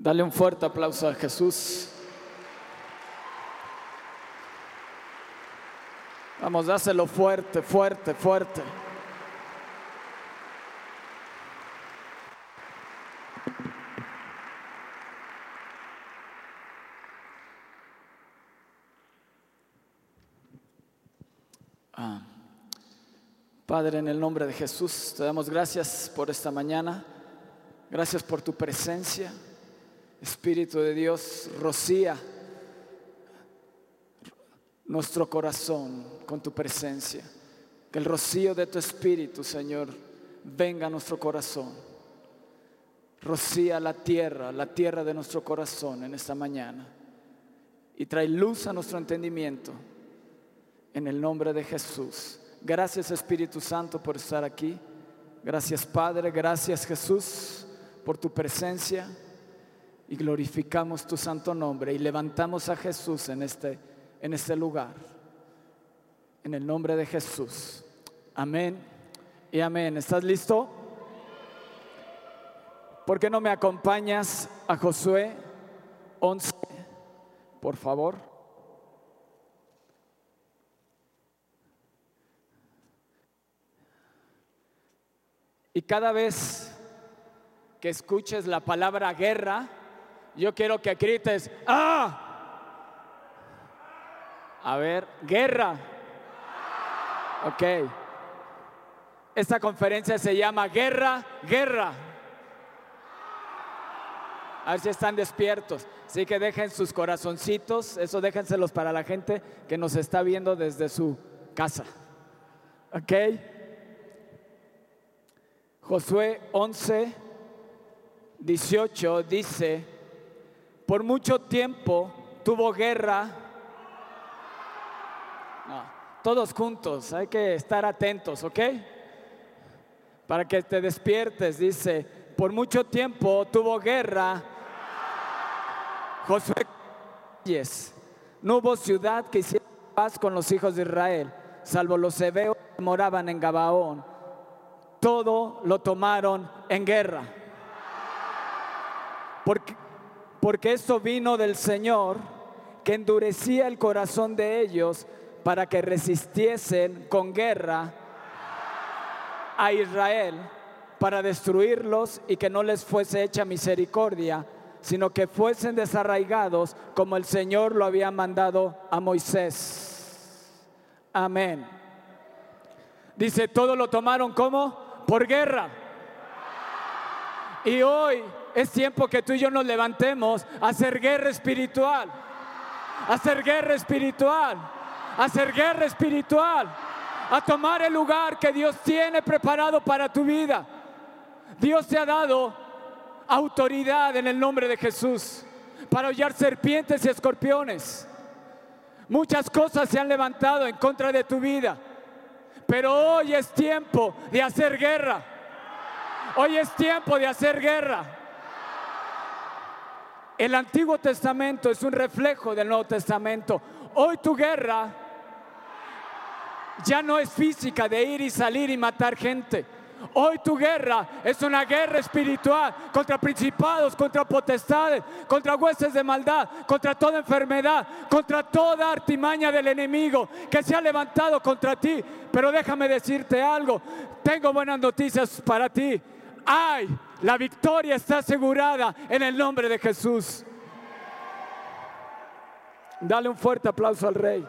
Dale un fuerte aplauso a Jesús. Vamos, dáselo fuerte, fuerte, fuerte. Ah. Padre, en el nombre de Jesús, te damos gracias por esta mañana. Gracias por tu presencia. Espíritu de Dios, rocía nuestro corazón con tu presencia. Que el rocío de tu Espíritu, Señor, venga a nuestro corazón. Rocía la tierra, la tierra de nuestro corazón en esta mañana. Y trae luz a nuestro entendimiento. En el nombre de Jesús. Gracias Espíritu Santo por estar aquí. Gracias Padre, gracias Jesús por tu presencia y glorificamos tu santo nombre y levantamos a Jesús en este, en este lugar. En el nombre de Jesús. Amén y amén. ¿Estás listo? ¿Por qué no me acompañas a Josué 11, por favor? Y cada vez que escuches la palabra guerra, yo quiero que grites, ¡ah! A ver, guerra. Ok. Esta conferencia se llama Guerra, Guerra. A ver si están despiertos. Así que dejen sus corazoncitos, eso déjenselos para la gente que nos está viendo desde su casa. ¿Ok? Josué 11, 18 dice, por mucho tiempo tuvo guerra. todos juntos, hay que estar atentos, ¿ok? Para que te despiertes, dice, por mucho tiempo tuvo guerra. Josué, no hubo ciudad que hiciera paz con los hijos de Israel, salvo los hebeos que moraban en Gabaón. Todo lo tomaron en guerra. Porque, porque esto vino del Señor que endurecía el corazón de ellos para que resistiesen con guerra a Israel para destruirlos y que no les fuese hecha misericordia, sino que fuesen desarraigados como el Señor lo había mandado a Moisés. Amén. Dice, todo lo tomaron como por guerra. Y hoy es tiempo que tú y yo nos levantemos a hacer guerra espiritual. A hacer guerra espiritual. A hacer guerra espiritual. A tomar el lugar que Dios tiene preparado para tu vida. Dios te ha dado autoridad en el nombre de Jesús para hollar serpientes y escorpiones. Muchas cosas se han levantado en contra de tu vida. Pero hoy es tiempo de hacer guerra. Hoy es tiempo de hacer guerra. El Antiguo Testamento es un reflejo del Nuevo Testamento. Hoy tu guerra ya no es física de ir y salir y matar gente. Hoy tu guerra es una guerra espiritual contra principados, contra potestades, contra huestes de maldad, contra toda enfermedad, contra toda artimaña del enemigo que se ha levantado contra ti. Pero déjame decirte algo, tengo buenas noticias para ti. Ay, la victoria está asegurada en el nombre de Jesús. Dale un fuerte aplauso al rey.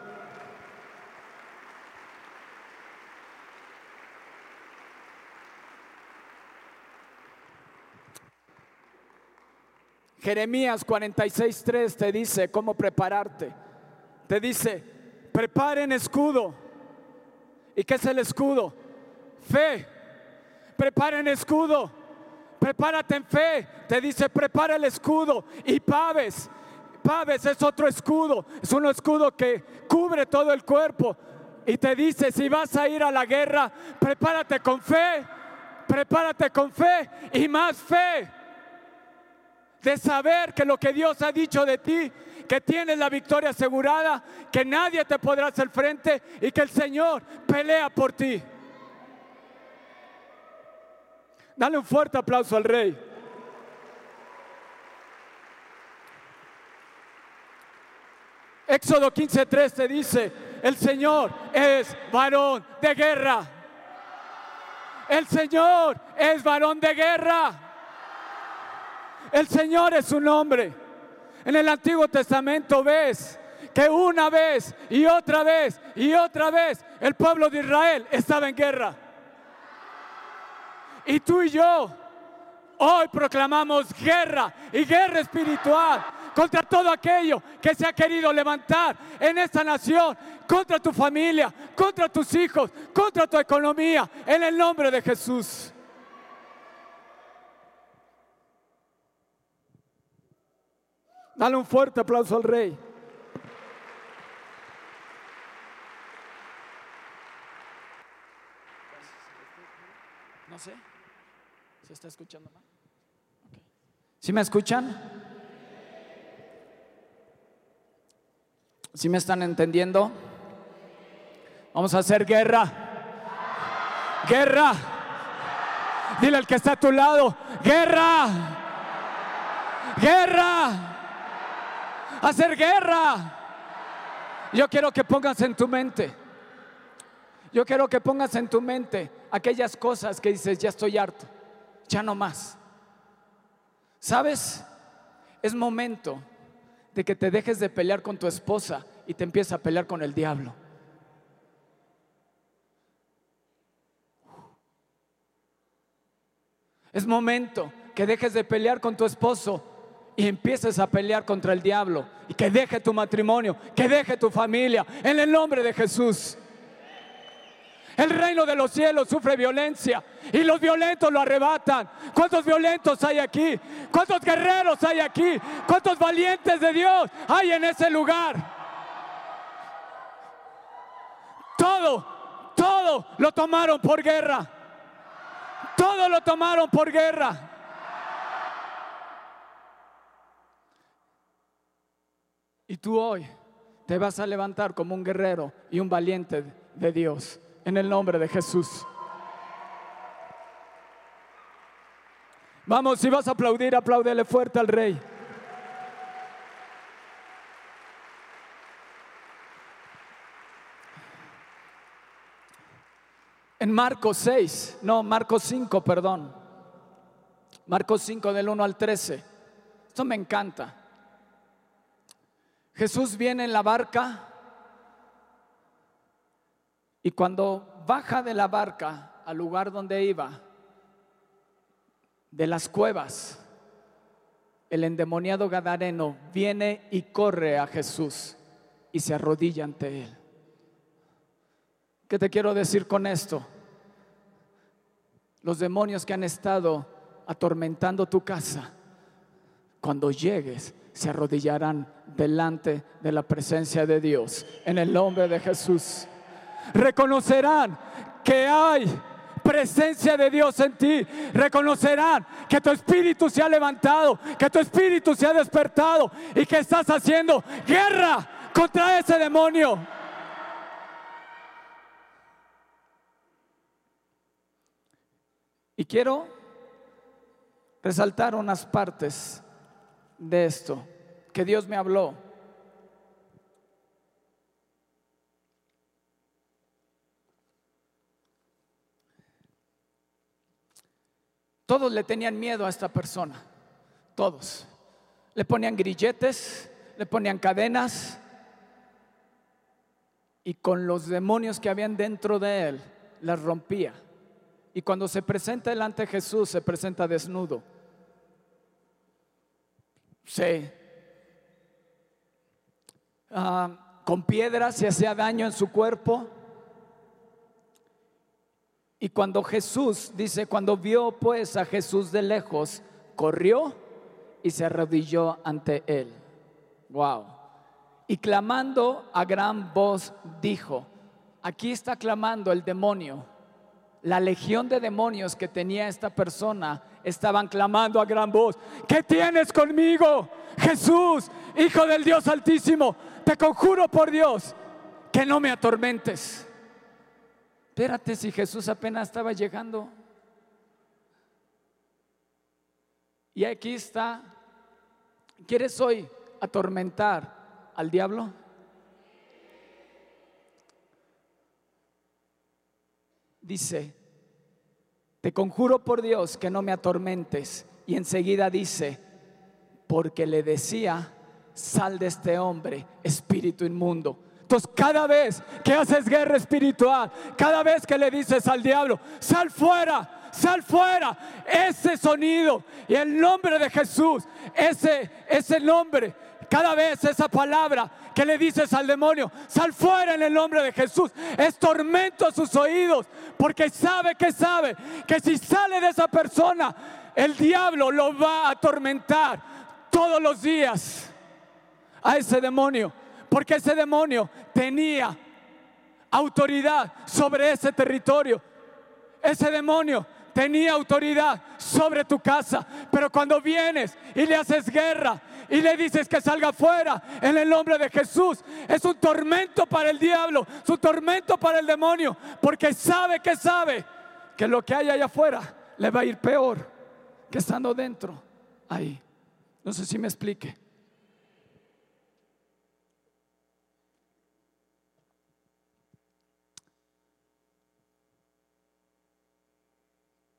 Jeremías 46.3 te dice cómo prepararte. Te dice, preparen escudo. ¿Y qué es el escudo? Fe. Preparen escudo. Prepárate en fe. Te dice, prepara el escudo. Y paves. Paves es otro escudo. Es un escudo que cubre todo el cuerpo. Y te dice, si vas a ir a la guerra, prepárate con fe. Prepárate con fe y más fe de saber que lo que Dios ha dicho de ti, que tienes la victoria asegurada, que nadie te podrá hacer frente y que el Señor pelea por ti. Dale un fuerte aplauso al rey. Éxodo 15:3 te dice, el Señor es varón de guerra. El Señor es varón de guerra. El Señor es un hombre. En el Antiguo Testamento ves que una vez y otra vez y otra vez el pueblo de Israel estaba en guerra. Y tú y yo hoy proclamamos guerra y guerra espiritual contra todo aquello que se ha querido levantar en esta nación, contra tu familia, contra tus hijos, contra tu economía, en el nombre de Jesús. Dale un fuerte aplauso al rey. No sé. ¿Se está escuchando mal? ¿Sí me escuchan? ¿Sí me están entendiendo? Vamos a hacer guerra. Guerra. Dile al que está a tu lado, guerra. Guerra. Hacer guerra. Yo quiero que pongas en tu mente. Yo quiero que pongas en tu mente aquellas cosas que dices, ya estoy harto, ya no más. ¿Sabes? Es momento de que te dejes de pelear con tu esposa y te empieces a pelear con el diablo. Es momento que dejes de pelear con tu esposo y empieces a pelear contra el diablo y que deje tu matrimonio, que deje tu familia en el nombre de Jesús. El reino de los cielos sufre violencia y los violentos lo arrebatan. ¿Cuántos violentos hay aquí? ¿Cuántos guerreros hay aquí? ¿Cuántos valientes de Dios hay en ese lugar? Todo, todo lo tomaron por guerra. Todo lo tomaron por guerra. Y tú hoy te vas a levantar como un guerrero y un valiente de Dios en el nombre de Jesús. Vamos, si vas a aplaudir, apláudele fuerte al rey. En Marcos 6, no, Marcos 5, perdón. Marcos 5 del 1 al 13. Esto me encanta. Jesús viene en la barca y cuando baja de la barca al lugar donde iba, de las cuevas, el endemoniado Gadareno viene y corre a Jesús y se arrodilla ante él. ¿Qué te quiero decir con esto? Los demonios que han estado atormentando tu casa, cuando llegues, se arrodillarán delante de la presencia de Dios. En el nombre de Jesús reconocerán que hay presencia de Dios en ti. Reconocerán que tu espíritu se ha levantado, que tu espíritu se ha despertado y que estás haciendo guerra contra ese demonio. Y quiero resaltar unas partes de esto que Dios me habló. Todos le tenían miedo a esta persona, todos. Le ponían grilletes, le ponían cadenas y con los demonios que habían dentro de él las rompía. Y cuando se presenta delante de Jesús, se presenta desnudo. Sí. Ah, con piedras se hacía daño en su cuerpo y cuando Jesús, dice, cuando vio pues a Jesús de lejos, corrió y se arrodilló ante él. Wow. Y clamando a gran voz dijo, aquí está clamando el demonio. La legión de demonios que tenía esta persona estaban clamando a gran voz, ¿qué tienes conmigo? Jesús, Hijo del Dios Altísimo, te conjuro por Dios que no me atormentes. Espérate si Jesús apenas estaba llegando. Y aquí está. ¿Quieres hoy atormentar al diablo? Dice, te conjuro por Dios que no me atormentes. Y enseguida dice, porque le decía, sal de este hombre, espíritu inmundo. Entonces, cada vez que haces guerra espiritual, cada vez que le dices al diablo, sal fuera, sal fuera, ese sonido y el nombre de Jesús, ese, ese nombre, cada vez esa palabra que le dices al demonio, sal fuera en el nombre de Jesús, es tormento a sus oídos, porque sabe que sabe que si sale de esa persona, el diablo lo va a atormentar todos los días a ese demonio, porque ese demonio tenía autoridad sobre ese territorio. Ese demonio tenía autoridad sobre tu casa, pero cuando vienes y le haces guerra y le dices que salga fuera en el nombre de Jesús, es un tormento para el diablo, es un tormento para el demonio, porque sabe que sabe que lo que hay allá afuera le va a ir peor que estando dentro ahí. No sé si me explique.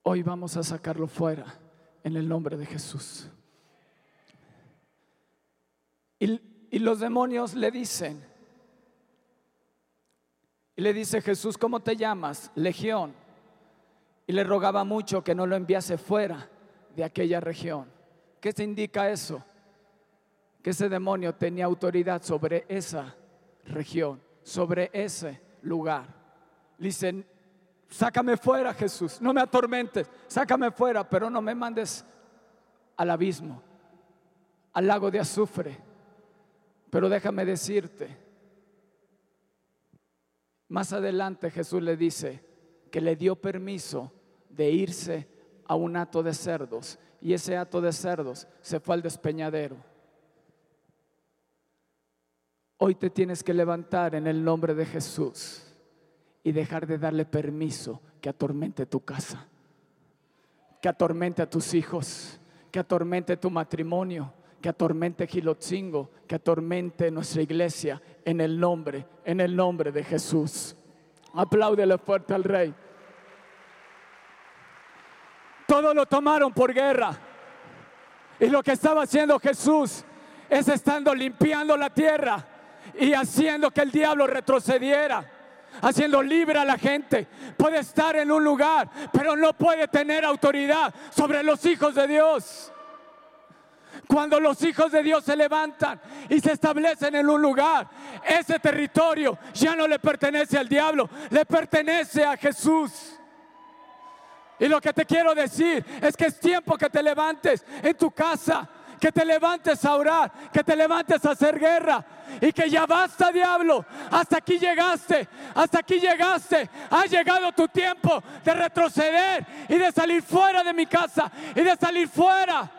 Hoy vamos a sacarlo fuera en el nombre de Jesús. Y, y, los demonios le dicen, y le dice Jesús, ¿cómo te llamas? Legión. Y le rogaba mucho que no lo enviase fuera de aquella región. ¿Qué se indica eso? Que ese demonio tenía autoridad sobre esa región, sobre ese lugar. Dicen, Sácame fuera, Jesús. No me atormentes. Sácame fuera, pero no me mandes al abismo, al lago de azufre. Pero déjame decirte, más adelante Jesús le dice que le dio permiso de irse a un hato de cerdos y ese hato de cerdos se fue al despeñadero. Hoy te tienes que levantar en el nombre de Jesús y dejar de darle permiso que atormente tu casa, que atormente a tus hijos, que atormente tu matrimonio, que atormente Gilotzingo, que atormente nuestra iglesia en el nombre, en el nombre de Jesús. Apláudele fuerte al rey. Todo lo tomaron por guerra. Y lo que estaba haciendo Jesús es estando limpiando la tierra y haciendo que el diablo retrocediera haciendo libre a la gente. Puede estar en un lugar, pero no puede tener autoridad sobre los hijos de Dios. Cuando los hijos de Dios se levantan y se establecen en un lugar, ese territorio ya no le pertenece al diablo, le pertenece a Jesús. Y lo que te quiero decir es que es tiempo que te levantes en tu casa que te levantes a orar, que te levantes a hacer guerra y que ya basta, diablo. Hasta aquí llegaste, hasta aquí llegaste. Ha llegado tu tiempo de retroceder y de salir fuera de mi casa y de salir fuera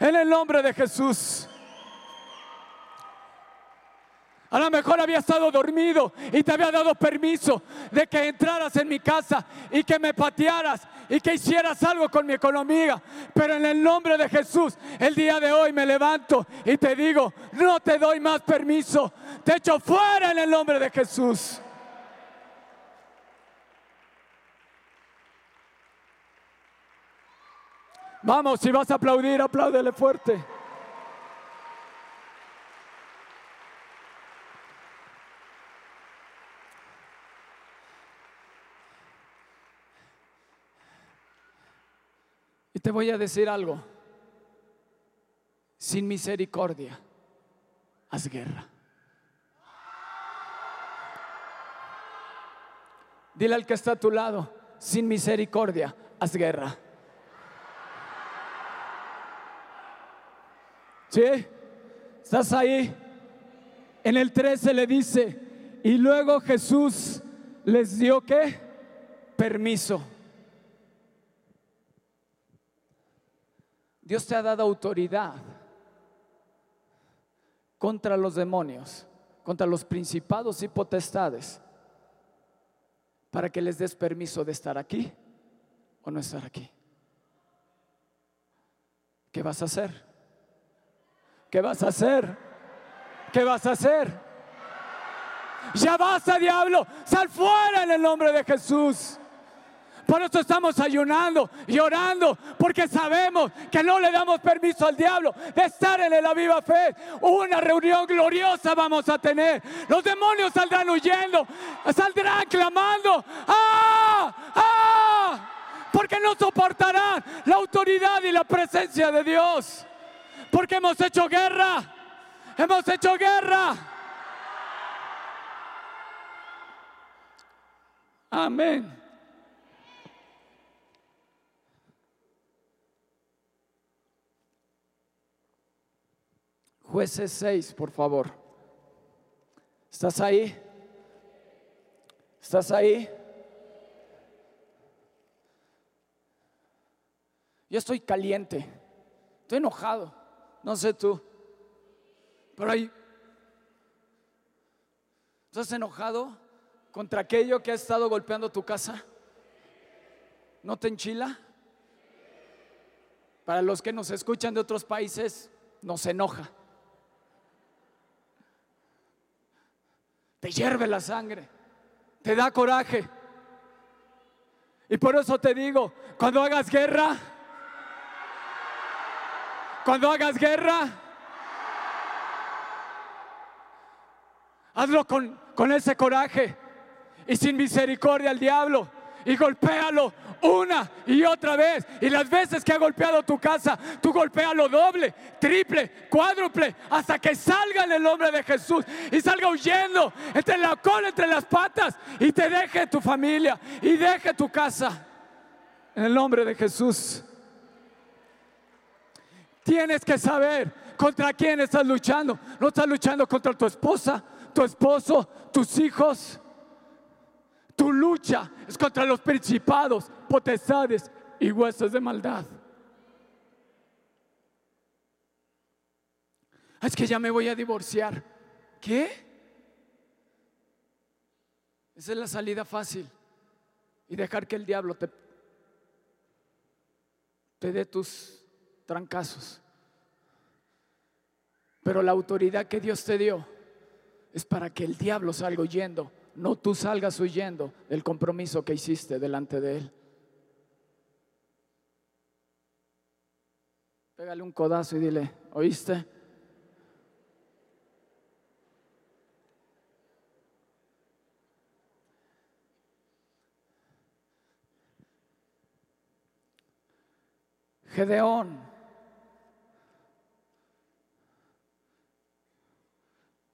en el nombre de Jesús. A lo mejor había estado dormido y te había dado permiso de que entraras en mi casa y que me patearas y que hicieras algo con mi economía. Pero en el nombre de Jesús, el día de hoy me levanto y te digo, no te doy más permiso. Te echo fuera en el nombre de Jesús. Vamos, si vas a aplaudir, apláudele fuerte. Te voy a decir algo. Sin misericordia, haz guerra. Dile al que está a tu lado, sin misericordia, haz guerra. ¿Sí? ¿Estás ahí? En el 13 le dice, y luego Jesús les dio qué? Permiso. Dios te ha dado autoridad contra los demonios, contra los principados y potestades, para que les des permiso de estar aquí o no estar aquí. ¿Qué vas a hacer? ¿Qué vas a hacer? ¿Qué vas a hacer? Ya basta, diablo. Sal fuera en el nombre de Jesús. Por eso estamos ayunando y orando, porque sabemos que no le damos permiso al diablo de estar en la viva fe. Una reunión gloriosa vamos a tener. Los demonios saldrán huyendo, saldrán clamando. ¡Ah! ¡Ah! Porque no soportarán la autoridad y la presencia de Dios. Porque hemos hecho guerra. Hemos hecho guerra. Amén. Jueces 6, por favor. ¿Estás ahí? ¿Estás ahí? Yo estoy caliente, estoy enojado, no sé tú, pero ahí, ¿estás enojado contra aquello que ha estado golpeando tu casa? ¿No te enchila? Para los que nos escuchan de otros países, nos enoja. Te hierve la sangre, te da coraje. Y por eso te digo, cuando hagas guerra, cuando hagas guerra, hazlo con, con ese coraje y sin misericordia al diablo y golpéalo una y otra vez. Y las veces que ha golpeado tu casa, tú golpéalo doble, triple, cuádruple, hasta que salga en el nombre de Jesús y salga huyendo entre la cola, entre las patas y te deje tu familia y deje tu casa. En el nombre de Jesús. Tienes que saber contra quién estás luchando. No estás luchando contra tu esposa, tu esposo, tus hijos. Tu lucha es contra los principados, potestades y huesos de maldad. Es que ya me voy a divorciar. ¿Qué? Esa es la salida fácil. Y dejar que el diablo te, te dé tus trancazos. Pero la autoridad que Dios te dio es para que el diablo salga huyendo no tú salgas huyendo del compromiso que hiciste delante de Él. Pégale un codazo y dile, ¿oíste? Gedeón.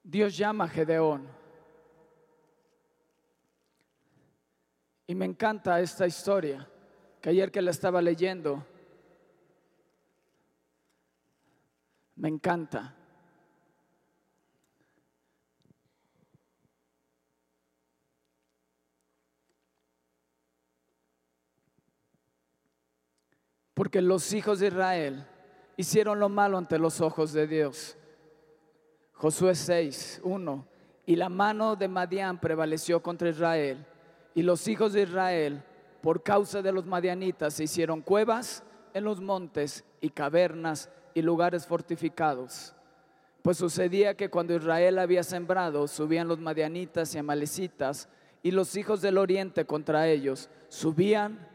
Dios llama a Gedeón. Y me encanta esta historia, que ayer que la estaba leyendo, me encanta. Porque los hijos de Israel hicieron lo malo ante los ojos de Dios. Josué 6, 1. Y la mano de Madián prevaleció contra Israel y los hijos de Israel, por causa de los madianitas, se hicieron cuevas en los montes y cavernas y lugares fortificados. Pues sucedía que cuando Israel había sembrado, subían los madianitas y amalecitas, y los hijos del oriente contra ellos subían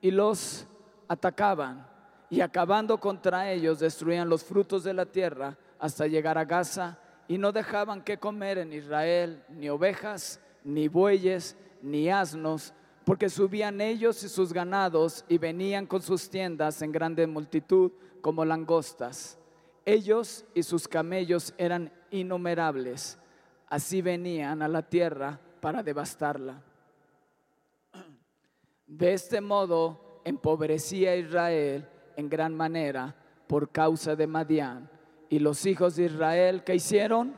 y los atacaban, y acabando contra ellos destruían los frutos de la tierra hasta llegar a Gaza, y no dejaban que comer en Israel ni ovejas, ni bueyes, ni asnos, porque subían ellos y sus ganados y venían con sus tiendas en grande multitud como langostas. Ellos y sus camellos eran innumerables. Así venían a la tierra para devastarla. De este modo empobrecía Israel en gran manera por causa de Madián. Y los hijos de Israel, ¿qué hicieron?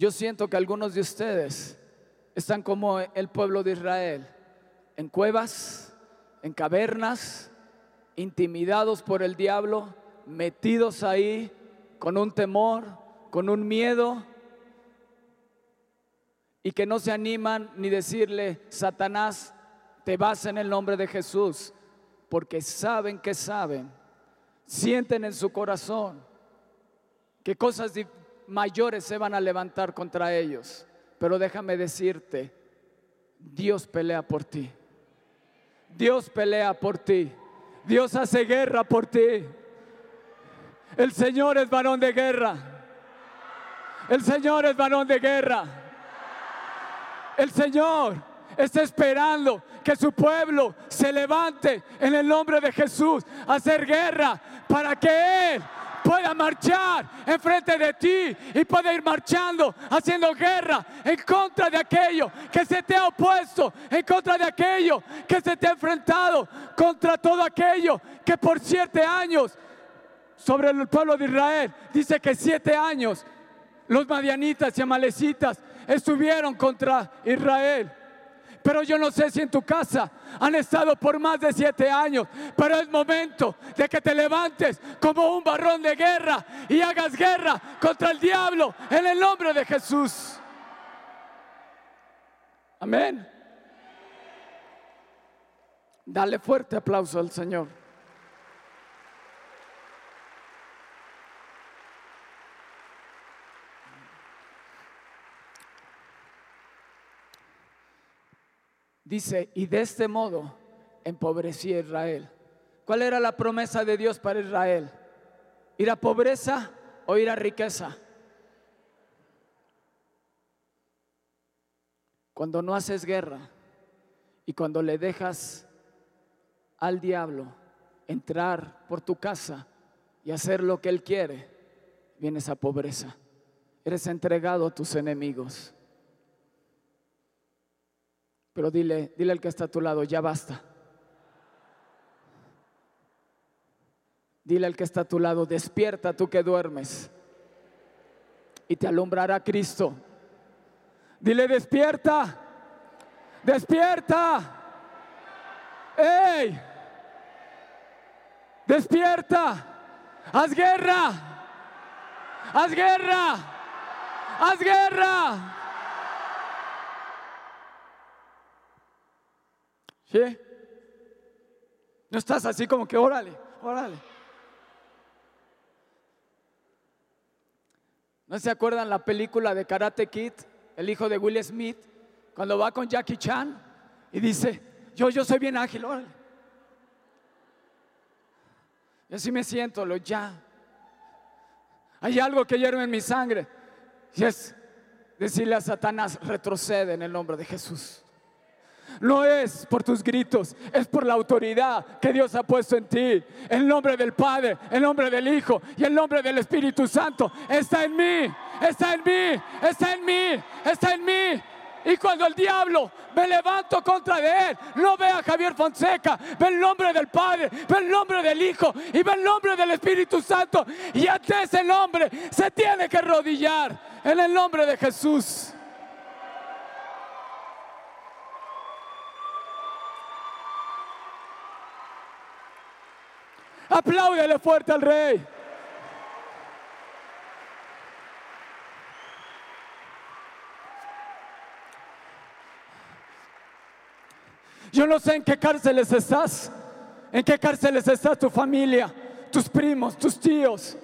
Yo siento que algunos de ustedes están como el pueblo de Israel, en cuevas, en cavernas, intimidados por el diablo, metidos ahí con un temor, con un miedo, y que no se animan ni decirle, Satanás, te vas en el nombre de Jesús, porque saben que saben, sienten en su corazón que cosas mayores se van a levantar contra ellos. Pero déjame decirte, Dios pelea por ti. Dios pelea por ti. Dios hace guerra por ti. El Señor es varón de guerra. El Señor es varón de guerra. El Señor está esperando que su pueblo se levante en el nombre de Jesús a hacer guerra para que Él pueda marchar enfrente de ti y pueda ir marchando, haciendo guerra en contra de aquello que se te ha opuesto, en contra de aquello que se te ha enfrentado, contra todo aquello que por siete años sobre el pueblo de Israel, dice que siete años los madianitas y amalecitas estuvieron contra Israel. Pero yo no sé si en tu casa han estado por más de siete años. Pero es momento de que te levantes como un barrón de guerra y hagas guerra contra el diablo en el nombre de Jesús. Amén. Dale fuerte aplauso al Señor. Dice, y de este modo empobrecí a Israel. ¿Cuál era la promesa de Dios para Israel? ¿Ir a pobreza o ir a riqueza? Cuando no haces guerra y cuando le dejas al diablo entrar por tu casa y hacer lo que él quiere, vienes a pobreza. Eres entregado a tus enemigos. Pero dile, dile al que está a tu lado, ya basta. Dile al que está a tu lado, despierta tú que duermes. Y te alumbrará Cristo. Dile, despierta. Despierta. ¡Ey! Despierta. Haz guerra. Haz guerra. Haz guerra. ¿Sí? No estás así como que órale, órale. ¿No se acuerdan la película de Karate Kid, el hijo de Will Smith, cuando va con Jackie Chan y dice, yo, yo soy bien ágil, órale. Y así me siento, lo ya. Hay algo que hierve en mi sangre. Y es decirle a Satanás, retrocede en el nombre de Jesús. No es por tus gritos, es por la autoridad que Dios ha puesto en ti. El nombre del Padre, el nombre del Hijo y el nombre del Espíritu Santo está en mí, está en mí, está en mí, está en mí. Y cuando el diablo me levanto contra de él, no ve a Javier Fonseca, ve el nombre del Padre, ve el nombre del Hijo y ve el nombre del Espíritu Santo. Y ante ese nombre se tiene que arrodillar en el nombre de Jesús. Apláudele fuerte al rey. Yo no sé en qué cárceles estás, en qué cárceles está tu familia, tus primos, tus tíos,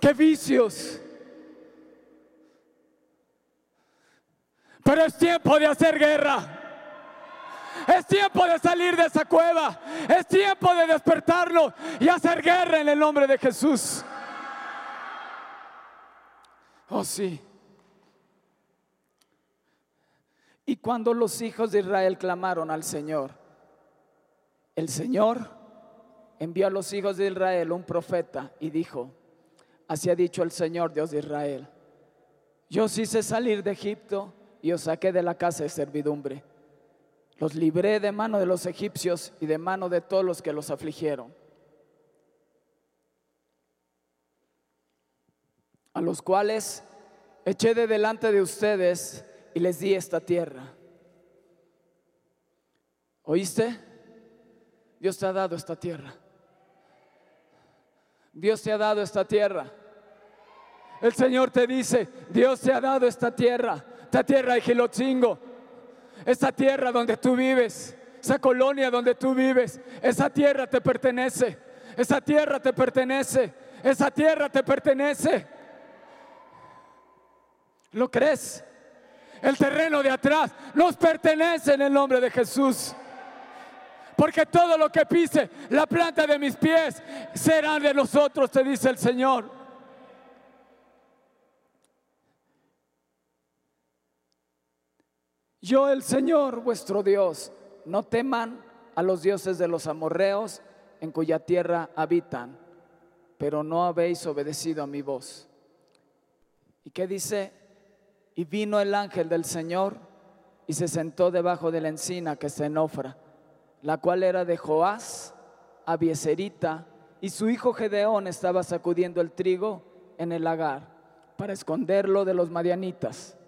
qué vicios. Pero es tiempo de hacer guerra. Es tiempo de salir de esa cueva. Es tiempo de despertarlo y hacer guerra en el nombre de Jesús. Oh sí. Y cuando los hijos de Israel clamaron al Señor, el Señor envió a los hijos de Israel un profeta y dijo, así ha dicho el Señor Dios de Israel, yo os hice salir de Egipto y os saqué de la casa de servidumbre los libré de mano de los egipcios y de mano de todos los que los afligieron. A los cuales eché de delante de ustedes y les di esta tierra. ¿Oíste? Dios te ha dado esta tierra. Dios te ha dado esta tierra. El Señor te dice, Dios te ha dado esta tierra, esta tierra de Gilotzingo esa tierra donde tú vives, esa colonia donde tú vives, esa tierra te pertenece, esa tierra te pertenece, esa tierra te pertenece. ¿Lo crees? El terreno de atrás nos pertenece en el nombre de Jesús. Porque todo lo que pise la planta de mis pies serán de nosotros, te dice el Señor. Yo el Señor vuestro Dios, no teman a los dioses de los amorreos en cuya tierra habitan, pero no habéis obedecido a mi voz. ¿Y qué dice? Y vino el ángel del Señor y se sentó debajo de la encina que se enofra, la cual era de Joás, Abieserita, y su hijo Gedeón estaba sacudiendo el trigo en el lagar para esconderlo de los madianitas.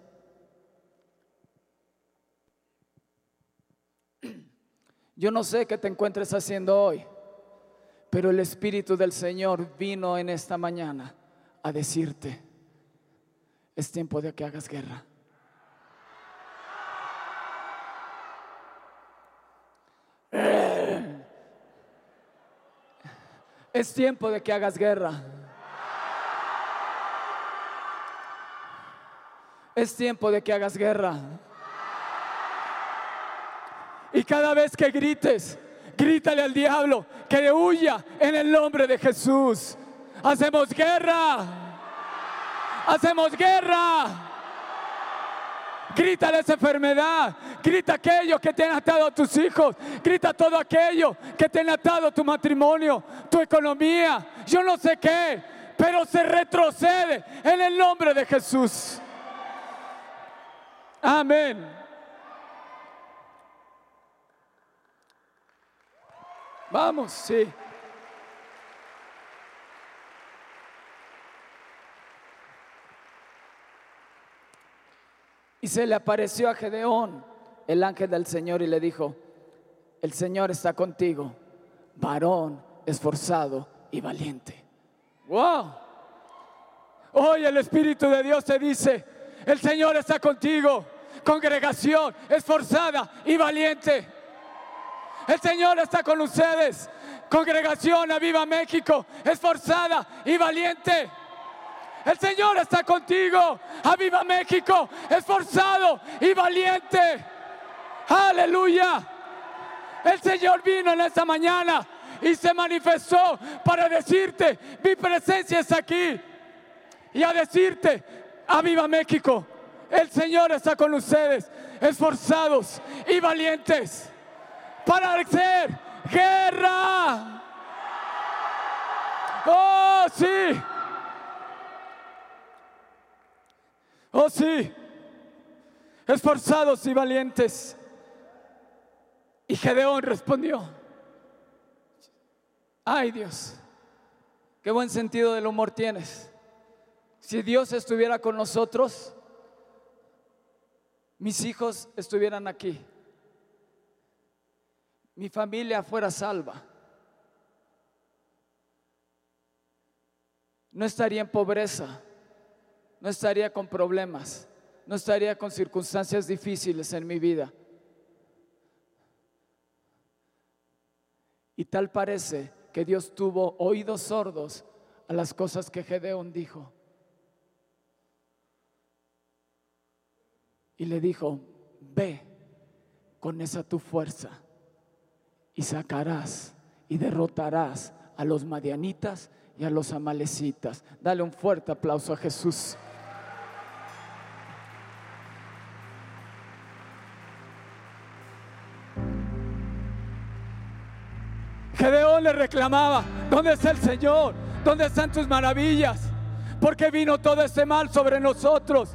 Yo no sé qué te encuentres haciendo hoy, pero el Espíritu del Señor vino en esta mañana a decirte, es tiempo de que hagas guerra. Es tiempo de que hagas guerra. Es tiempo de que hagas guerra. Y cada vez que grites, grítale al diablo que huya en el nombre de Jesús. Hacemos guerra hacemos guerra. Grita esa enfermedad, grita aquello que te han atado a tus hijos, grita todo aquello que te han atado a tu matrimonio, tu economía, yo no sé qué, pero se retrocede en el nombre de Jesús. Amén. Vamos, sí. Y se le apareció a Gedeón el ángel del Señor y le dijo, el Señor está contigo, varón esforzado y valiente. Wow. Hoy el Espíritu de Dios te dice, el Señor está contigo, congregación esforzada y valiente. El Señor está con ustedes, congregación Aviva México, esforzada y valiente. El Señor está contigo. Aviva México, esforzado y valiente. Aleluya. El Señor vino en esta mañana y se manifestó para decirte, mi presencia está aquí. Y a decirte, aviva México, el Señor está con ustedes, esforzados y valientes para hacer guerra. Oh, sí. Oh sí, esforzados y valientes. Y Gedeón respondió, ay Dios, qué buen sentido del humor tienes. Si Dios estuviera con nosotros, mis hijos estuvieran aquí, mi familia fuera salva, no estaría en pobreza no estaría con problemas, no estaría con circunstancias difíciles en mi vida. Y tal parece que Dios tuvo oídos sordos a las cosas que Gedeón dijo. Y le dijo, ve con esa tu fuerza y sacarás y derrotarás a los madianitas y a los amalecitas. Dale un fuerte aplauso a Jesús. Gedeón le reclamaba, ¿dónde está el Señor? ¿Dónde están tus maravillas? Porque vino todo este mal sobre nosotros.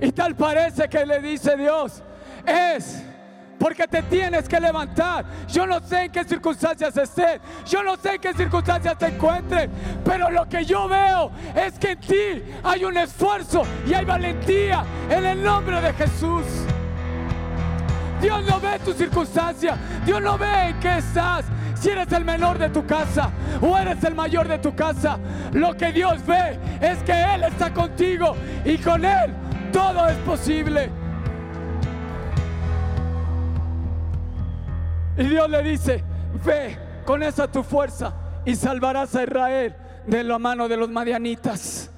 Y tal parece que le dice Dios, es porque te tienes que levantar. Yo no sé en qué circunstancias estés, yo no sé en qué circunstancias te encuentres, pero lo que yo veo es que en ti hay un esfuerzo y hay valentía en el nombre de Jesús. Dios no ve tu circunstancia, Dios no ve en qué estás, si eres el menor de tu casa o eres el mayor de tu casa, lo que Dios ve es que Él está contigo y con Él todo es posible. Y Dios le dice, ve con esa tu fuerza y salvarás a Israel de la mano de los madianitas.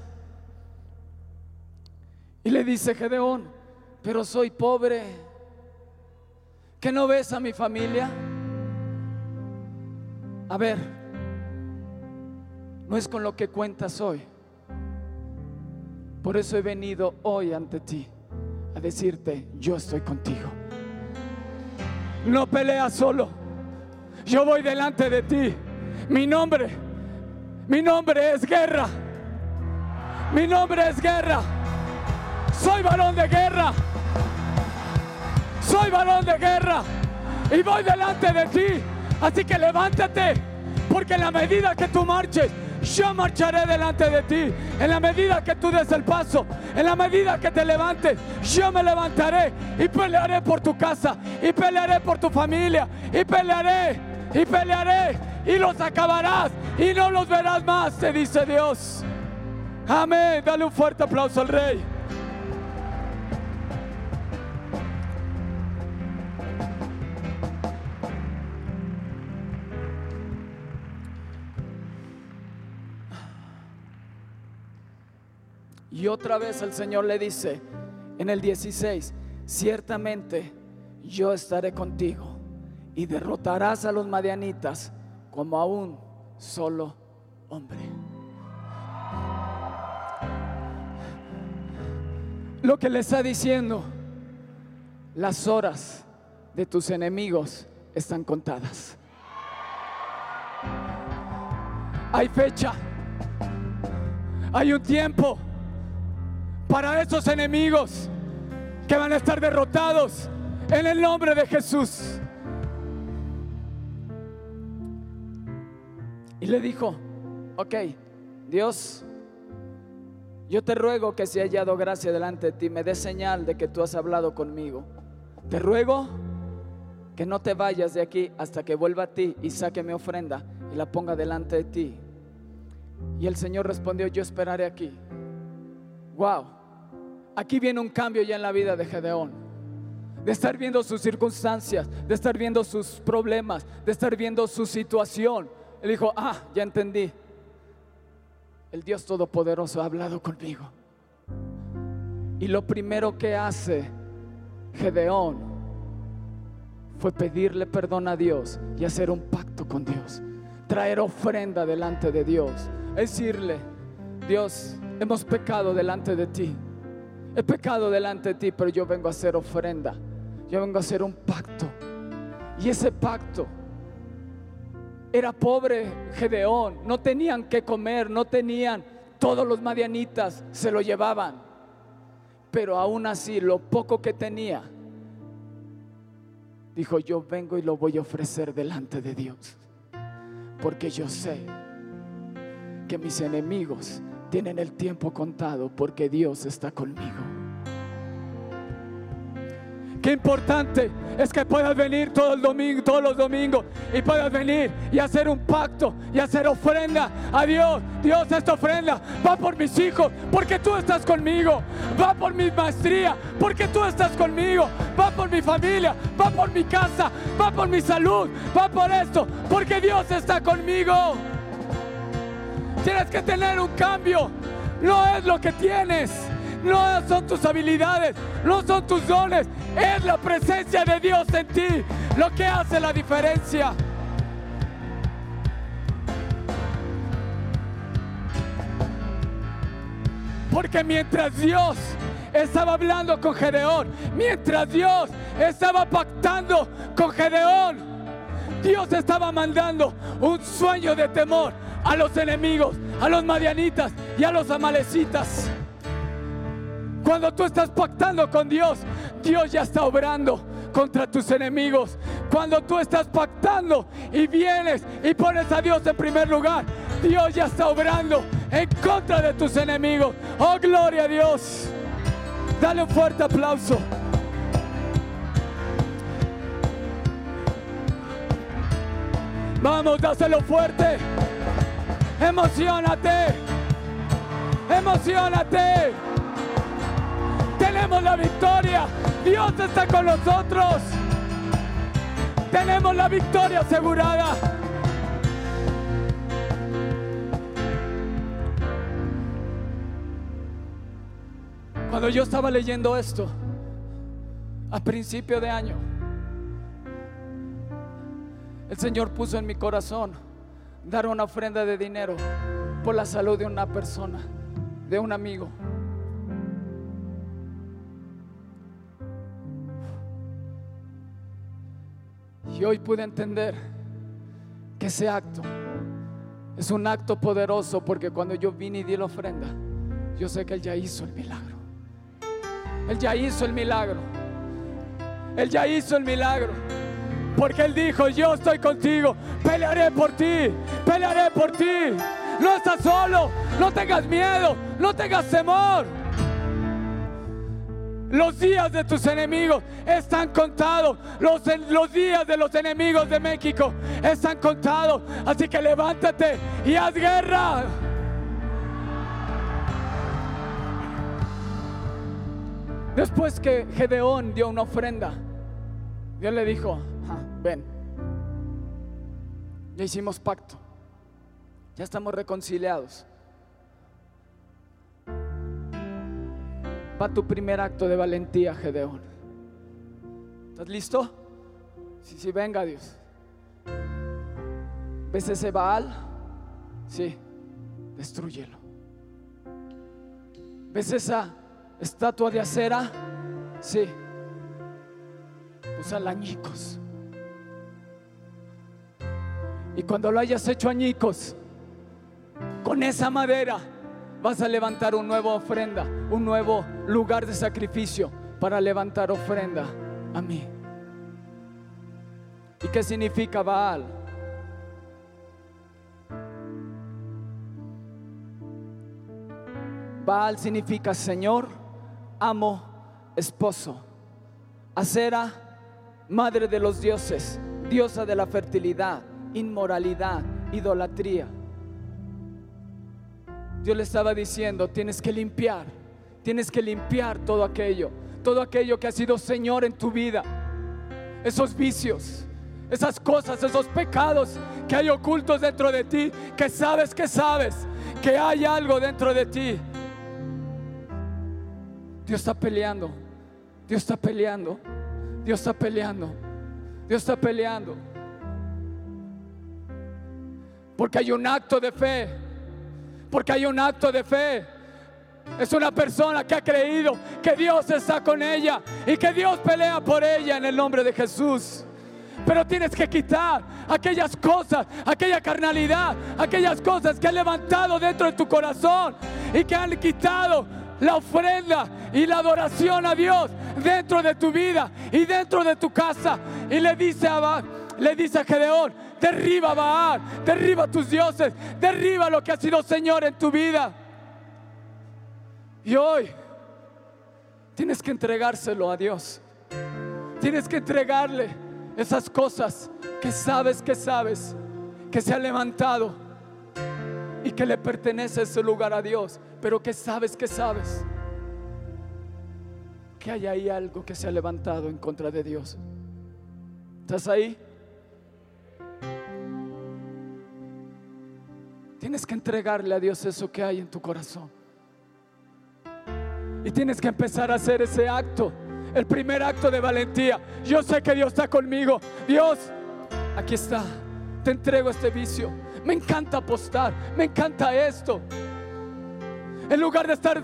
Y le dice Gedeón, pero soy pobre. ¿Que no ves a mi familia? A ver, no es con lo que cuentas hoy. Por eso he venido hoy ante ti a decirte, yo estoy contigo. No peleas solo. Yo voy delante de ti. Mi nombre, mi nombre es guerra. Mi nombre es guerra. Soy varón de guerra. Soy varón de guerra. Y voy delante de ti. Así que levántate. Porque en la medida que tú marches, yo marcharé delante de ti. En la medida que tú des el paso, en la medida que te levantes, yo me levantaré y pelearé por tu casa, y pelearé por tu familia, y pelearé, y pelearé, y los acabarás, y no los verás más, te dice Dios. Amén. Dale un fuerte aplauso al Rey. Y otra vez el Señor le dice en el 16, ciertamente yo estaré contigo y derrotarás a los madianitas como a un solo hombre. Lo que le está diciendo, las horas de tus enemigos están contadas. Hay fecha, hay un tiempo para esos enemigos que van a estar derrotados en el nombre de Jesús. Y le dijo, ok, Dios, yo te ruego que si he hallado gracia delante de ti, me dé señal de que tú has hablado conmigo. Te ruego que no te vayas de aquí hasta que vuelva a ti y saque mi ofrenda y la ponga delante de ti. Y el Señor respondió, yo esperaré aquí. Wow. Aquí viene un cambio ya en la vida de Gedeón. De estar viendo sus circunstancias, de estar viendo sus problemas, de estar viendo su situación. Él dijo, ah, ya entendí. El Dios Todopoderoso ha hablado conmigo. Y lo primero que hace Gedeón fue pedirle perdón a Dios y hacer un pacto con Dios. Traer ofrenda delante de Dios. Decirle, Dios, hemos pecado delante de ti. He pecado delante de ti, pero yo vengo a hacer ofrenda. Yo vengo a hacer un pacto. Y ese pacto era pobre Gedeón. No tenían que comer, no tenían. Todos los madianitas se lo llevaban. Pero aún así, lo poco que tenía, dijo, yo vengo y lo voy a ofrecer delante de Dios. Porque yo sé que mis enemigos tienen el tiempo contado porque Dios está conmigo. Qué importante es que puedas venir todo el domingo, todos los domingos y puedas venir y hacer un pacto y hacer ofrenda a Dios. Dios, esta ofrenda va por mis hijos porque tú estás conmigo. Va por mi maestría porque tú estás conmigo. Va por mi familia, va por mi casa, va por mi salud, va por esto porque Dios está conmigo. Tienes que tener un cambio. No es lo que tienes. No son tus habilidades. No son tus dones. Es la presencia de Dios en ti lo que hace la diferencia. Porque mientras Dios estaba hablando con Gedeón, mientras Dios estaba pactando con Gedeón, Dios estaba mandando un sueño de temor a los enemigos, a los madianitas y a los amalecitas. Cuando tú estás pactando con Dios, Dios ya está obrando contra tus enemigos. Cuando tú estás pactando y vienes y pones a Dios en primer lugar, Dios ya está obrando en contra de tus enemigos. Oh, gloria a Dios. Dale un fuerte aplauso. Vamos, dáselo fuerte. Emocionate. Emocionate. Tenemos la victoria. Dios está con nosotros. Tenemos la victoria asegurada. Cuando yo estaba leyendo esto, a principio de año, el Señor puso en mi corazón dar una ofrenda de dinero por la salud de una persona, de un amigo. Y hoy pude entender que ese acto es un acto poderoso porque cuando yo vine y di la ofrenda, yo sé que Él ya hizo el milagro. Él ya hizo el milagro. Él ya hizo el milagro. Porque Él dijo, yo estoy contigo, pelearé por ti, pelearé por ti. No estás solo, no tengas miedo, no tengas temor. Los días de tus enemigos están contados. Los, los, días de los enemigos de México están contados. Así que levántate y haz guerra. Después que Gedeón dio una ofrenda, Dios le dijo, ven, ya hicimos pacto, ya estamos reconciliados. Va tu primer acto de valentía, Gedeón. ¿Estás listo? Sí, sí, venga Dios. ¿Ves ese Baal? Sí, destruyelo. ¿Ves esa estatua de acera? Sí, usa añicos. Y cuando lo hayas hecho añicos, con esa madera vas a levantar una nueva ofrenda, un nuevo lugar de sacrificio para levantar ofrenda a mí. ¿Y qué significa Baal? Baal significa Señor, amo, esposo. Acera, madre de los dioses, diosa de la fertilidad, inmoralidad, idolatría. Dios le estaba diciendo, tienes que limpiar, tienes que limpiar todo aquello, todo aquello que ha sido Señor en tu vida, esos vicios, esas cosas, esos pecados que hay ocultos dentro de ti, que sabes que sabes que hay algo dentro de ti. Dios está peleando, Dios está peleando, Dios está peleando, Dios está peleando. Porque hay un acto de fe porque hay un acto de fe. Es una persona que ha creído que Dios está con ella y que Dios pelea por ella en el nombre de Jesús. Pero tienes que quitar aquellas cosas, aquella carnalidad, aquellas cosas que han levantado dentro de tu corazón y que han quitado la ofrenda y la adoración a Dios dentro de tu vida y dentro de tu casa. Y le dice a, le dice a Gedeón, Derriba Baal, derriba tus dioses, derriba lo que ha sido Señor en tu vida. Y hoy tienes que entregárselo a Dios. Tienes que entregarle esas cosas que sabes que sabes que se ha levantado y que le pertenece ese lugar a Dios, pero que sabes que sabes que hay ahí algo que se ha levantado en contra de Dios. ¿Estás ahí? Tienes que entregarle a Dios eso que hay en tu corazón. Y tienes que empezar a hacer ese acto, el primer acto de valentía. Yo sé que Dios está conmigo. Dios, aquí está. Te entrego este vicio. Me encanta apostar. Me encanta esto. En lugar de estar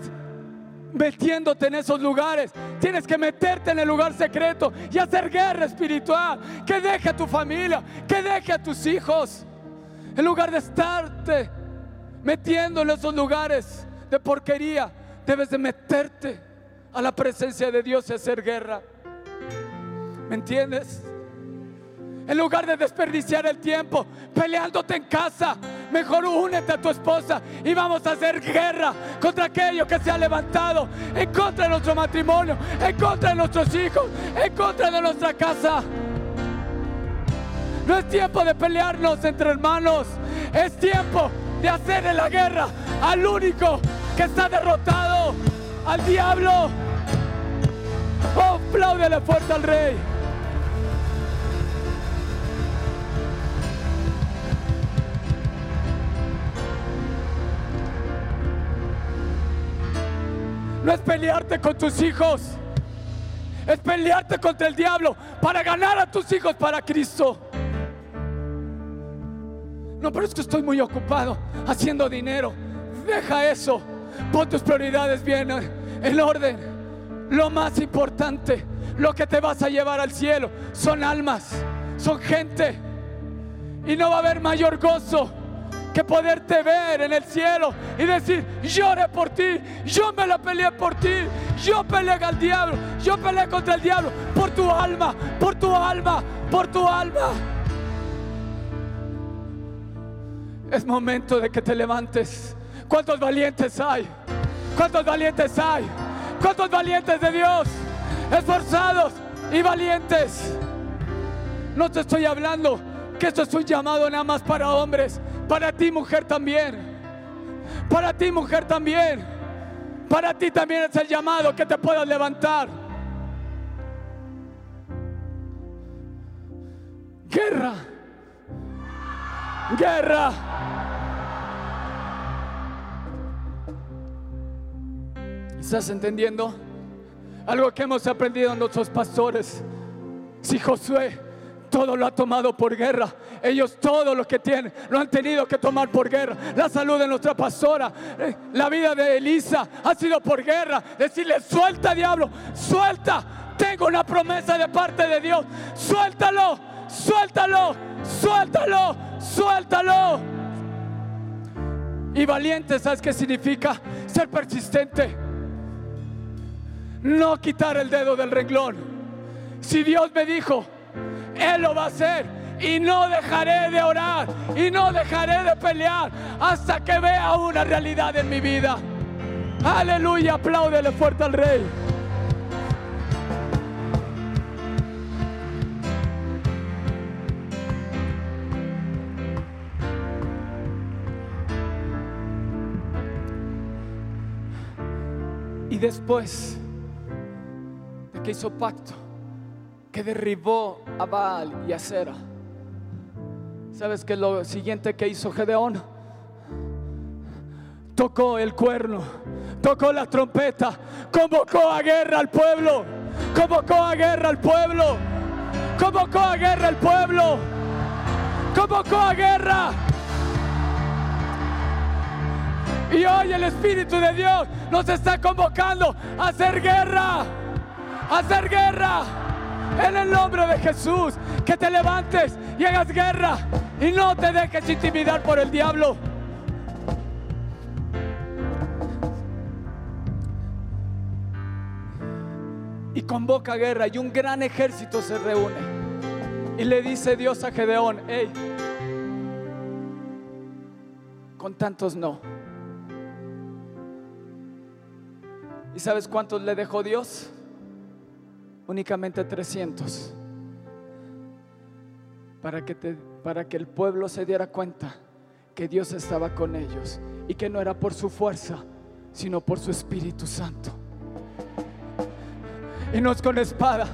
metiéndote en esos lugares, tienes que meterte en el lugar secreto y hacer guerra espiritual. Que deje a tu familia, que deje a tus hijos. En lugar de estarte metiendo en esos lugares de porquería, debes de meterte a la presencia de Dios y hacer guerra. ¿Me entiendes? En lugar de desperdiciar el tiempo peleándote en casa, mejor únete a tu esposa y vamos a hacer guerra contra aquello que se ha levantado, en contra de nuestro matrimonio, en contra de nuestros hijos, en contra de nuestra casa. No es tiempo de pelearnos entre hermanos. Es tiempo de hacerle la guerra al único que está derrotado, al diablo. Oh, apláudele fuerte al rey. No es pelearte con tus hijos, es pelearte contra el diablo para ganar a tus hijos para Cristo. No, pero es que estoy muy ocupado haciendo dinero. Deja eso. Pon tus prioridades bien en orden. Lo más importante, lo que te vas a llevar al cielo, son almas, son gente. Y no va a haber mayor gozo que poderte ver en el cielo y decir, lloré por ti, yo me la peleé por ti, yo peleé al diablo, yo peleé contra el diablo, por tu alma, por tu alma, por tu alma. Es momento de que te levantes. ¿Cuántos valientes hay? ¿Cuántos valientes hay? ¿Cuántos valientes de Dios? Esforzados y valientes. No te estoy hablando que esto es un llamado nada más para hombres. Para ti mujer también. Para ti mujer también. Para ti también es el llamado que te puedas levantar. Guerra. Guerra. ¿Estás entendiendo? Algo que hemos aprendido nuestros pastores. Si Josué todo lo ha tomado por guerra. Ellos todo lo que tienen lo han tenido que tomar por guerra. La salud de nuestra pastora, eh, la vida de Elisa ha sido por guerra. Decirle, suelta diablo, suelta. Tengo una promesa de parte de Dios. Suéltalo, suéltalo, suéltalo, suéltalo. Y valiente, ¿sabes qué significa? Ser persistente. No quitar el dedo del renglón. Si Dios me dijo, Él lo va a hacer. Y no dejaré de orar. Y no dejaré de pelear hasta que vea una realidad en mi vida. Aleluya, apláudele fuerte al rey. Después de que hizo pacto, que derribó a Baal y a Sera, ¿sabes que lo siguiente que hizo Gedeón? Tocó el cuerno, tocó la trompeta, convocó a guerra al pueblo, convocó a guerra al pueblo, convocó a guerra al pueblo, convocó a guerra. Y hoy el Espíritu de Dios nos está convocando a hacer guerra, a hacer guerra. En el nombre de Jesús, que te levantes y hagas guerra y no te dejes intimidar por el diablo. Y convoca guerra y un gran ejército se reúne. Y le dice Dios a Gedeón, hey, con tantos no. ¿Y sabes cuántos le dejó Dios? Únicamente 300. Para que, te- para que el pueblo se diera cuenta que Dios estaba con ellos y que no era por su fuerza, sino por su Espíritu Santo. Y no es con espada,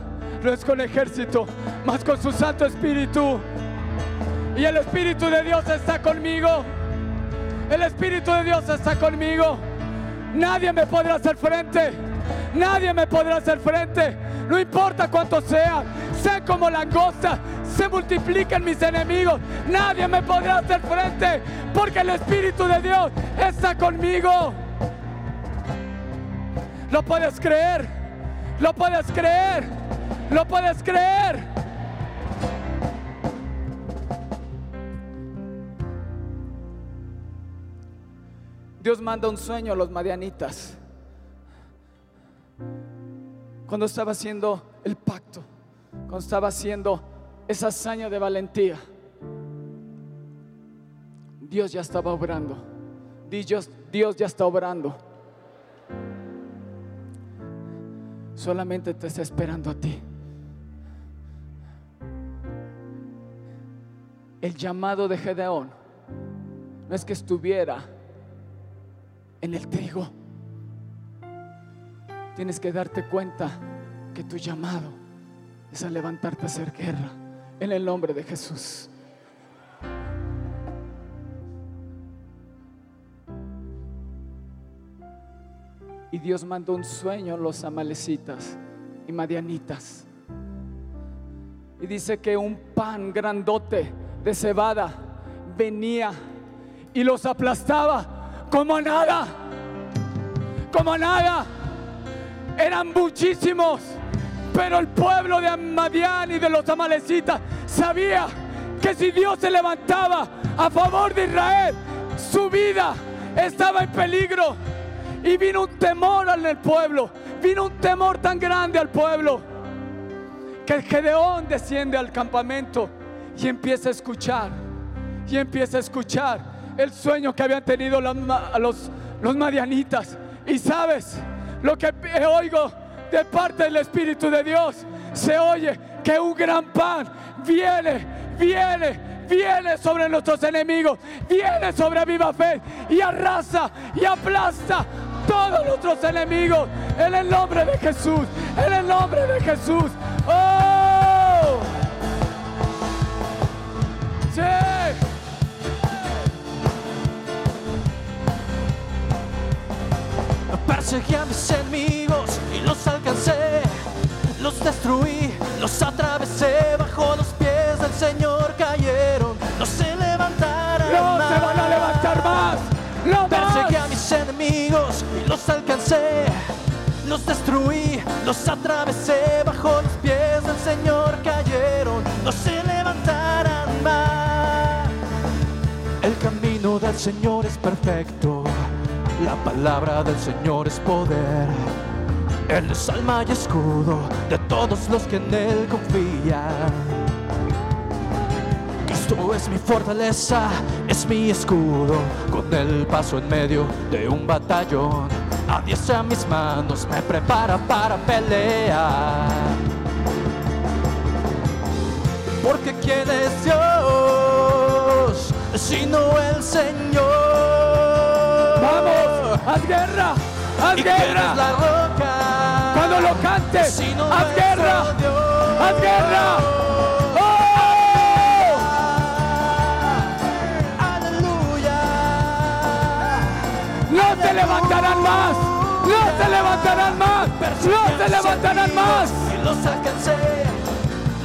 no es con ejército, más con su Santo Espíritu. Y el Espíritu de Dios está conmigo. El Espíritu de Dios está conmigo. Nadie me podrá hacer frente. Nadie me podrá hacer frente. No importa cuánto sea. Sé como langosta. Se multiplican mis enemigos. Nadie me podrá hacer frente. Porque el Espíritu de Dios está conmigo. ¿Lo puedes creer? ¿Lo puedes creer? ¿Lo puedes creer? Dios manda un sueño a los madianitas. Cuando estaba haciendo el pacto, cuando estaba haciendo esa hazaña de valentía, Dios ya estaba obrando. Dios, Dios ya está obrando. Solamente te está esperando a ti. El llamado de Gedeón no es que estuviera en el trigo. Tienes que darte cuenta que tu llamado es a levantarte a hacer guerra en el nombre de Jesús. Y Dios mandó un sueño a los amalecitas y madianitas. Y dice que un pan grandote de cebada venía y los aplastaba como nada, como nada. Eran muchísimos, pero el pueblo de Madian y de los amalecitas sabía que si Dios se levantaba a favor de Israel, su vida estaba en peligro. Y vino un temor al pueblo, vino un temor tan grande al pueblo, que el Gedeón desciende al campamento y empieza a escuchar, y empieza a escuchar el sueño que habían tenido los, los, madianitas. Y sabes, lo que oigo de parte del Espíritu de Dios, se oye que un gran pan viene, viene, viene sobre nuestros enemigos, viene sobre viva fe y arrasa y aplasta todos nuestros enemigos en el nombre de Jesús, en el nombre de Jesús. ¡Oh! Sí. Perseguí a mis enemigos y los alcancé, los destruí, los atravesé. Bajo los pies del Señor cayeron, no se levantarán No más. se van a levantar más. No Perseguí a mis enemigos y los alcancé, los destruí, los atravesé. Bajo los pies del Señor cayeron, no se levantarán más. El camino del Señor es perfecto, la palabra del Señor es poder. Él es alma y escudo de todos los que en Él confían. Cristo es mi fortaleza, es mi escudo. Con el paso en medio de un batallón. Adiestra mis manos, me prepara para pelear. Porque quién es Dios, sino el Señor. Vamos, haz guerra, haz ¿Y guerra. la roca? Cuando lo cantes, sino haz nuestro guerra, Dios. haz guerra. ¡Oh! Aleluya. No se levantarán más, no se levantarán más, no se levantarán más. Y los alcancé,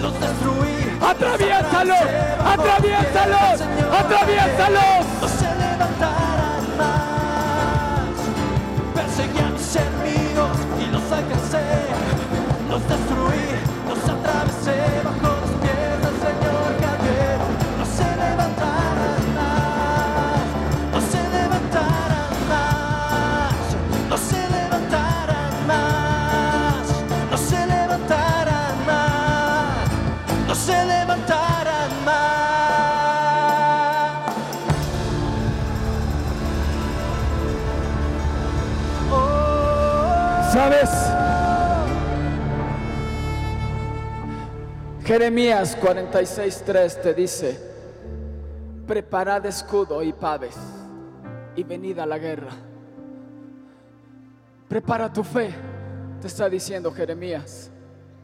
los destruí. Atraviesalos, atraviesalos, atraviesalos. Mis enemigos y los alcancé. Los destruí, los atravesé bajo ¿Sabes? Jeremías 46:3 te dice, preparad escudo y paves y venid a la guerra. Prepara tu fe, te está diciendo Jeremías.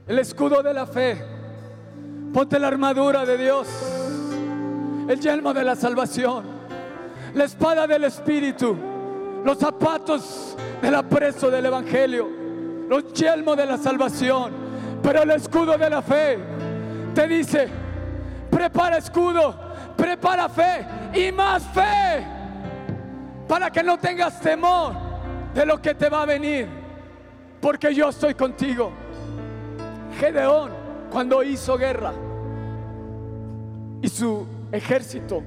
El escudo de la fe. Ponte la armadura de Dios, el yelmo de la salvación, la espada del Espíritu, los zapatos del apreso del Evangelio, los yelmos de la salvación, pero el escudo de la fe te dice, prepara escudo, prepara fe y más fe, para que no tengas temor de lo que te va a venir, porque yo estoy contigo. Gedeón, cuando hizo guerra y su ejército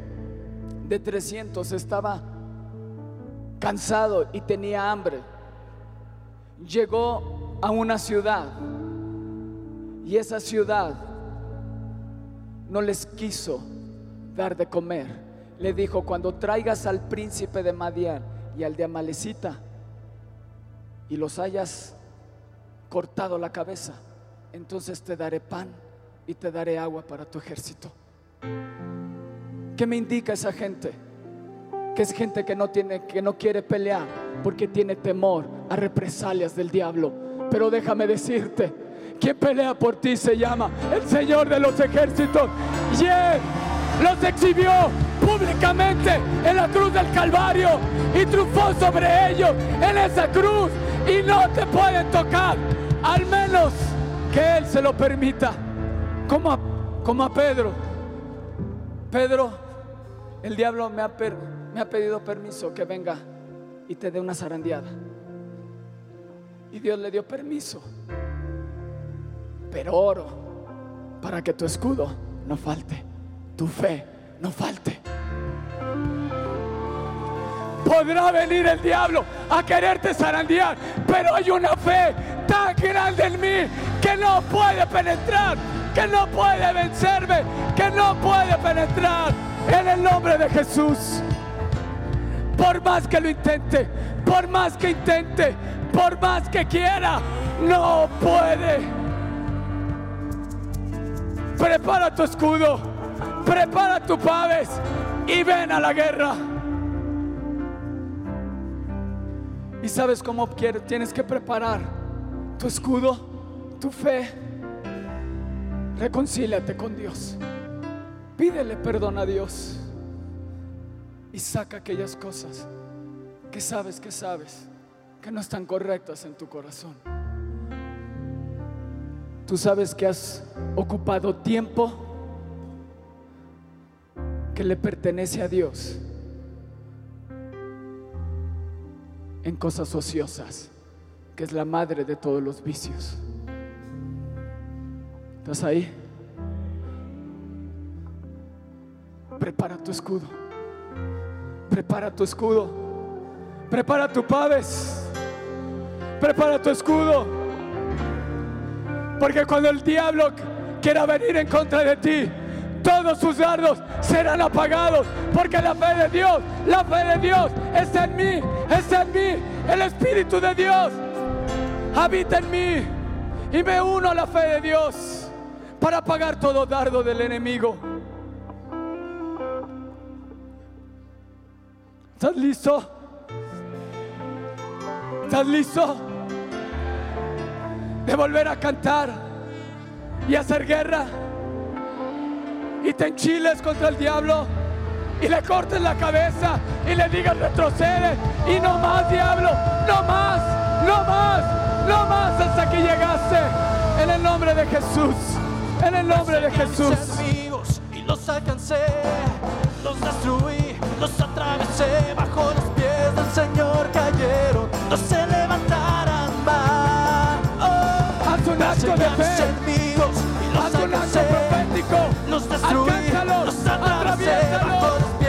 de 300 estaba cansado y tenía hambre, llegó a una ciudad y esa ciudad no les quiso dar de comer. Le dijo, cuando traigas al príncipe de Madián y al de Amalecita y los hayas cortado la cabeza, entonces te daré pan y te daré agua para tu ejército. ¿Qué me indica esa gente? Que es gente que no tiene que no quiere pelear porque tiene temor a represalias del diablo. Pero déjame decirte, quien pelea por ti se llama el Señor de los ejércitos. Y él los exhibió públicamente en la cruz del Calvario y triunfó sobre ellos en esa cruz. y no te pueden tocar, al menos que Él se lo permita. Como a, como a Pedro. Pedro, el diablo me ha, per- me ha pedido permiso que venga y te dé una zarandeada. Y Dios le dio permiso. Pero oro para que tu escudo no falte, tu fe no falte. Podrá venir el diablo a quererte zarandear, pero hay una fe tan grande en mí que no puede penetrar, que no puede vencerme, que no puede penetrar en el nombre de Jesús. Por más que lo intente, por más que intente, por más que quiera, no puede. Prepara tu escudo, prepara tu paves y ven a la guerra. ¿Y sabes cómo quieres? Tienes que preparar tu escudo, tu fe. Reconcíliate con Dios. Pídele perdón a Dios. Y saca aquellas cosas que sabes que sabes que no están correctas en tu corazón. Tú sabes que has ocupado tiempo que le pertenece a Dios en cosas ociosas, que es la madre de todos los vicios. ¿Estás ahí? Prepara tu escudo. Prepara tu escudo. Prepara tu paves. Prepara tu escudo. Porque cuando el diablo quiera venir en contra de ti, todos sus dardos serán apagados. Porque la fe de Dios, la fe de Dios está en mí, está en mí. El Espíritu de Dios habita en mí. Y me uno a la fe de Dios para apagar todo dardo del enemigo. ¿Estás listo? ¿Estás listo? De volver a cantar y hacer guerra y te enchiles contra el diablo y le cortes la cabeza y le digas retrocede y no más diablo, no más, no más, no más hasta que llegaste en el nombre de Jesús, en el nombre de Jesús. Y los alcancé, los destruí, los atravesé bajo los pies del Señor cayeron, no se levantarán más. Oh, Haz un acto de fe. enemigos y los Haz un acto alcancé, profético. los destruí, Alcánzalos, los atravesé atraviésalos. bajo los